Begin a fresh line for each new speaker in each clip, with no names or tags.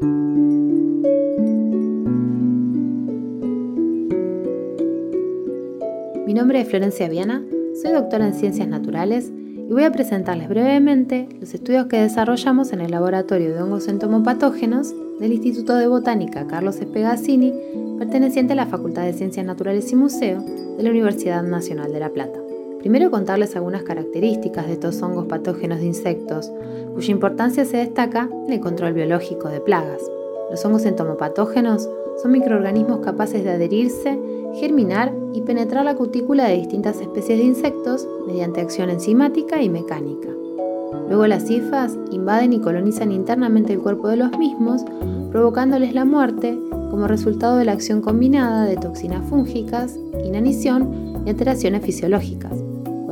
Mi nombre es Florencia Viana, soy doctora en Ciencias Naturales y voy a presentarles brevemente los estudios que desarrollamos en el Laboratorio de Hongos Entomopatógenos del Instituto de Botánica Carlos Espegazzini, perteneciente a la Facultad de Ciencias Naturales y Museo de la Universidad Nacional de La Plata. Primero contarles algunas características de estos hongos patógenos de insectos, cuya importancia se destaca en el control biológico de plagas. Los hongos entomopatógenos son microorganismos capaces de adherirse, germinar y penetrar la cutícula de distintas especies de insectos mediante acción enzimática y mecánica. Luego las cifas invaden y colonizan internamente el cuerpo de los mismos, provocándoles la muerte como resultado de la acción combinada de toxinas fúngicas, inanición y alteraciones fisiológicas.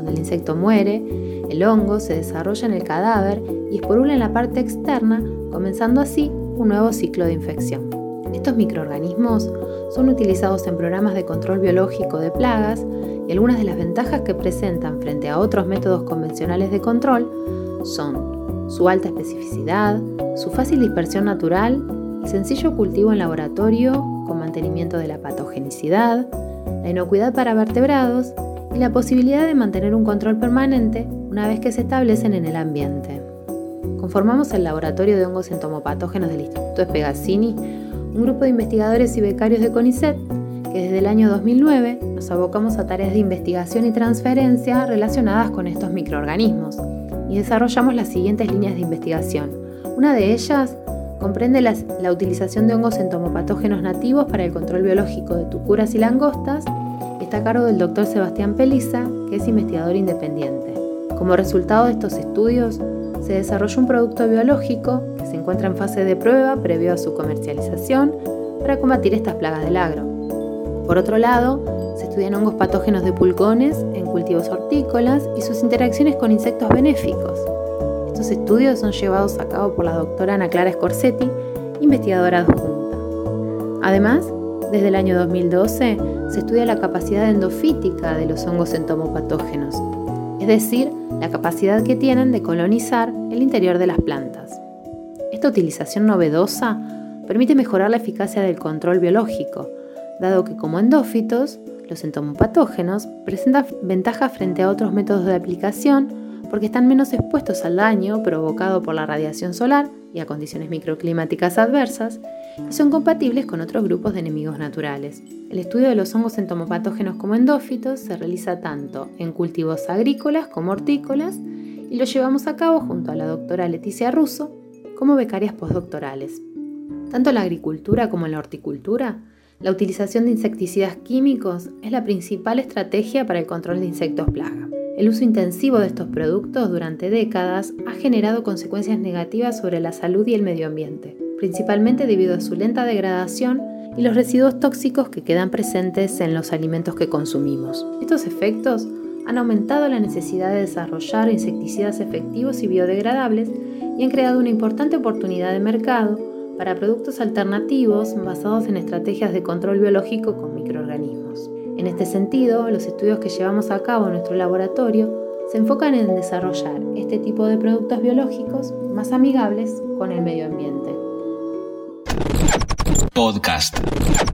Cuando el insecto muere, el hongo se desarrolla en el cadáver y esporula en la parte externa, comenzando así un nuevo ciclo de infección. Estos microorganismos son utilizados en programas de control biológico de plagas y algunas de las ventajas que presentan frente a otros métodos convencionales de control son su alta especificidad, su fácil dispersión natural, el sencillo cultivo en laboratorio con mantenimiento de la patogenicidad, la inocuidad para vertebrados y la posibilidad de mantener un control permanente una vez que se establecen en el ambiente. Conformamos el laboratorio de hongos entomopatógenos del Instituto Espegazzini, un grupo de investigadores y becarios de CONICET que desde el año 2009 nos abocamos a tareas de investigación y transferencia relacionadas con estos microorganismos y desarrollamos las siguientes líneas de investigación. Una de ellas comprende la, utilización de hongos entomopatógenos nativos para el control biológico de tucuras y langostas está a cargo del doctor Sebastián Peliza, que es investigador independiente. Como resultado de estos estudios, se desarrolló un producto biológico que se encuentra en fase de prueba previo a su comercialización para combatir estas plagas del agro. Por otro lado, se estudian hongos patógenos de pulgones en cultivos hortícolas y sus interacciones con insectos benéficos. Estos estudios son llevados a cabo por la doctora Ana Clara Scorsetti, investigadora adjunta. Además, desde el año 2012 se estudia la capacidad endofítica de los hongos entomopatógenos, es decir, la capacidad que tienen de colonizar el interior de las plantas. Esta utilización novedosa permite mejorar la eficacia del control biológico, dado que como endófitos, los entomopatógenos presentan ventajas frente a otros métodos de aplicación porque están menos expuestos al daño provocado por la radiación solar y a condiciones microclimáticas adversas, y son compatibles con otros grupos de enemigos naturales. El estudio de los hongos entomopatógenos como endófitos se realiza tanto en cultivos agrícolas como hortícolas y lo llevamos a cabo junto a la doctora Leticia Russo como becarias postdoctorales. Tanto en la agricultura como en la horticultura, la utilización de insecticidas químicos es la principal estrategia para el control de insectos plaga. El uso intensivo de estos productos durante décadas ha generado consecuencias negativas sobre la salud y el medio ambiente, principalmente debido a su lenta degradación y los residuos tóxicos que quedan presentes en los alimentos que consumimos. Estos efectos han aumentado la necesidad de desarrollar insecticidas efectivos y biodegradables y han creado una importante oportunidad de mercado para productos alternativos basados en estrategias de control biológico con microorganismos. En este sentido, los estudios que llevamos a cabo en nuestro laboratorio se enfocan en desarrollar este tipo de productos biológicos más amigables con el medio ambiente.
Podcast.